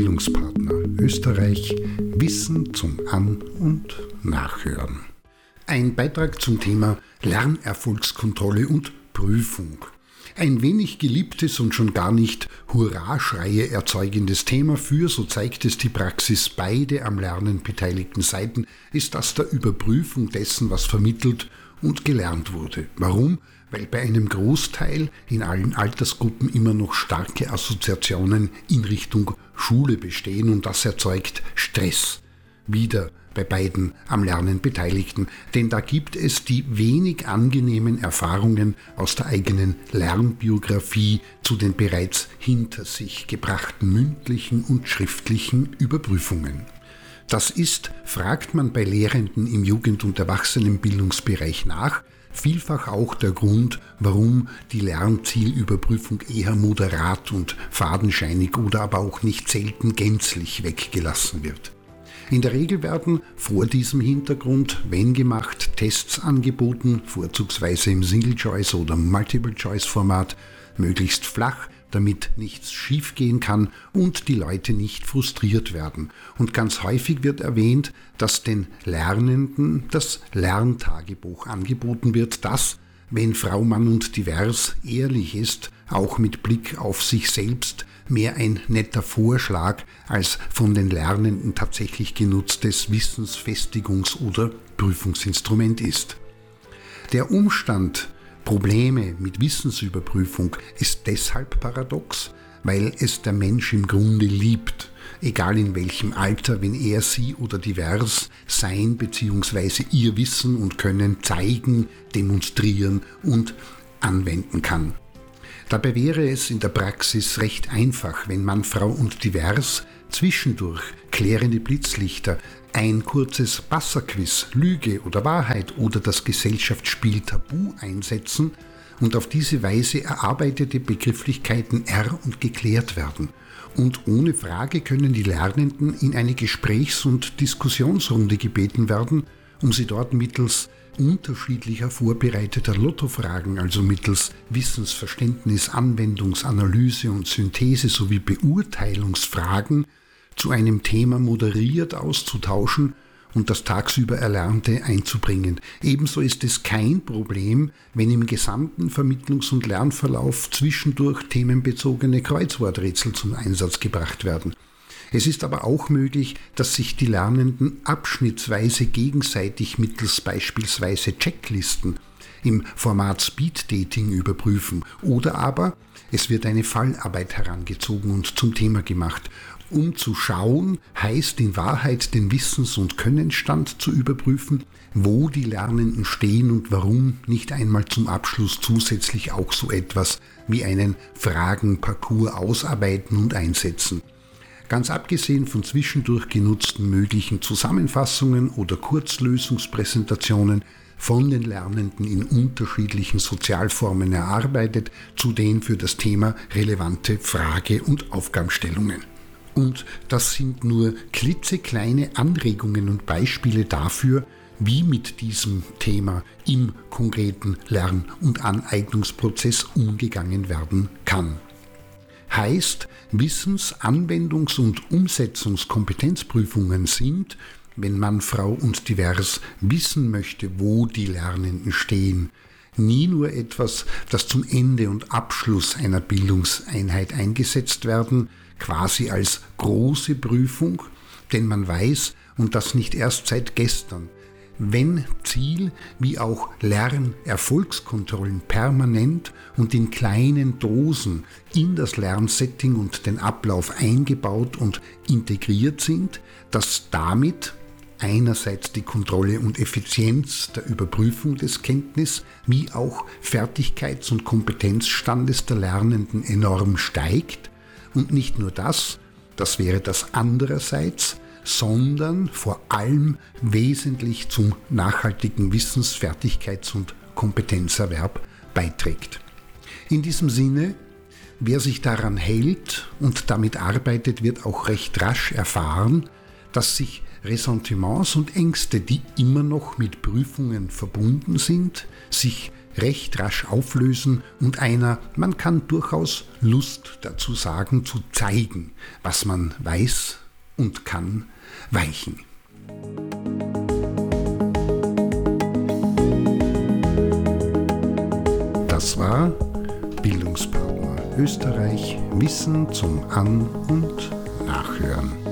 Bildungspartner Österreich Wissen zum An- und Nachhören. Ein Beitrag zum Thema Lernerfolgskontrolle und Prüfung. Ein wenig geliebtes und schon gar nicht Hurraschreie erzeugendes Thema für, so zeigt es die Praxis, beide am Lernen beteiligten Seiten, ist das der Überprüfung dessen, was vermittelt und gelernt wurde. Warum? Weil bei einem Großteil in allen Altersgruppen immer noch starke Assoziationen in Richtung Schule bestehen und das erzeugt Stress. Wieder bei beiden am Lernen Beteiligten, denn da gibt es die wenig angenehmen Erfahrungen aus der eigenen Lernbiografie zu den bereits hinter sich gebrachten mündlichen und schriftlichen Überprüfungen. Das ist, fragt man bei Lehrenden im Jugend- und Erwachsenenbildungsbereich nach, vielfach auch der Grund, warum die Lernzielüberprüfung eher moderat und fadenscheinig oder aber auch nicht selten gänzlich weggelassen wird. In der Regel werden vor diesem Hintergrund, wenn gemacht, Tests angeboten, vorzugsweise im Single-Choice oder Multiple-Choice-Format, möglichst flach, damit nichts schiefgehen kann und die Leute nicht frustriert werden. Und ganz häufig wird erwähnt, dass den Lernenden das Lerntagebuch angeboten wird, das, wenn Frau, Mann und divers ehrlich ist, auch mit Blick auf sich selbst mehr ein netter Vorschlag als von den Lernenden tatsächlich genutztes Wissensfestigungs- oder Prüfungsinstrument ist. Der Umstand, Probleme mit Wissensüberprüfung ist deshalb paradox, weil es der Mensch im Grunde liebt, egal in welchem Alter, wenn er sie oder divers sein bzw. ihr Wissen und Können zeigen, demonstrieren und anwenden kann. Dabei wäre es in der Praxis recht einfach, wenn Mann, Frau und divers zwischendurch klärende Blitzlichter, ein kurzes Wasserquiz, Lüge oder Wahrheit oder das Gesellschaftsspiel Tabu einsetzen und auf diese Weise erarbeitete Begrifflichkeiten er- und geklärt werden. Und ohne Frage können die Lernenden in eine Gesprächs- und Diskussionsrunde gebeten werden, um sie dort mittels unterschiedlicher vorbereiteter Lottofragen, also mittels Wissensverständnis, Anwendungsanalyse und Synthese sowie Beurteilungsfragen zu einem Thema moderiert auszutauschen und das tagsüber Erlernte einzubringen. Ebenso ist es kein Problem, wenn im gesamten Vermittlungs- und Lernverlauf zwischendurch themenbezogene Kreuzworträtsel zum Einsatz gebracht werden. Es ist aber auch möglich, dass sich die Lernenden abschnittsweise gegenseitig mittels beispielsweise Checklisten im Format Speed Dating überprüfen oder aber es wird eine Fallarbeit herangezogen und zum Thema gemacht. Um zu schauen, heißt in Wahrheit den Wissens- und Könnenstand zu überprüfen, wo die Lernenden stehen und warum nicht einmal zum Abschluss zusätzlich auch so etwas wie einen Fragenparcours ausarbeiten und einsetzen. Ganz abgesehen von zwischendurch genutzten möglichen Zusammenfassungen oder Kurzlösungspräsentationen von den Lernenden in unterschiedlichen Sozialformen erarbeitet, zu den für das Thema relevante Frage- und Aufgabenstellungen. Und das sind nur klitzekleine Anregungen und Beispiele dafür, wie mit diesem Thema im konkreten Lern- und Aneignungsprozess umgegangen werden kann heißt, Wissens-, Anwendungs- und Umsetzungskompetenzprüfungen sind, wenn man Frau und divers wissen möchte, wo die Lernenden stehen, nie nur etwas, das zum Ende und Abschluss einer Bildungseinheit eingesetzt werden, quasi als große Prüfung, denn man weiß, und das nicht erst seit gestern, wenn Ziel wie auch Lernerfolgskontrollen permanent und in kleinen Dosen in das Lernsetting und den Ablauf eingebaut und integriert sind, dass damit einerseits die Kontrolle und Effizienz der Überprüfung des Kenntnis wie auch Fertigkeits- und Kompetenzstandes der Lernenden enorm steigt und nicht nur das, das wäre das andererseits, sondern vor allem wesentlich zum nachhaltigen Wissens-, Fertigkeits- und Kompetenzerwerb beiträgt. In diesem Sinne, wer sich daran hält und damit arbeitet, wird auch recht rasch erfahren, dass sich Ressentiments und Ängste, die immer noch mit Prüfungen verbunden sind, sich recht rasch auflösen und einer, man kann durchaus Lust dazu sagen, zu zeigen, was man weiß und kann, weichen. Das war Bildungspartner Österreich Wissen zum An- und Nachhören.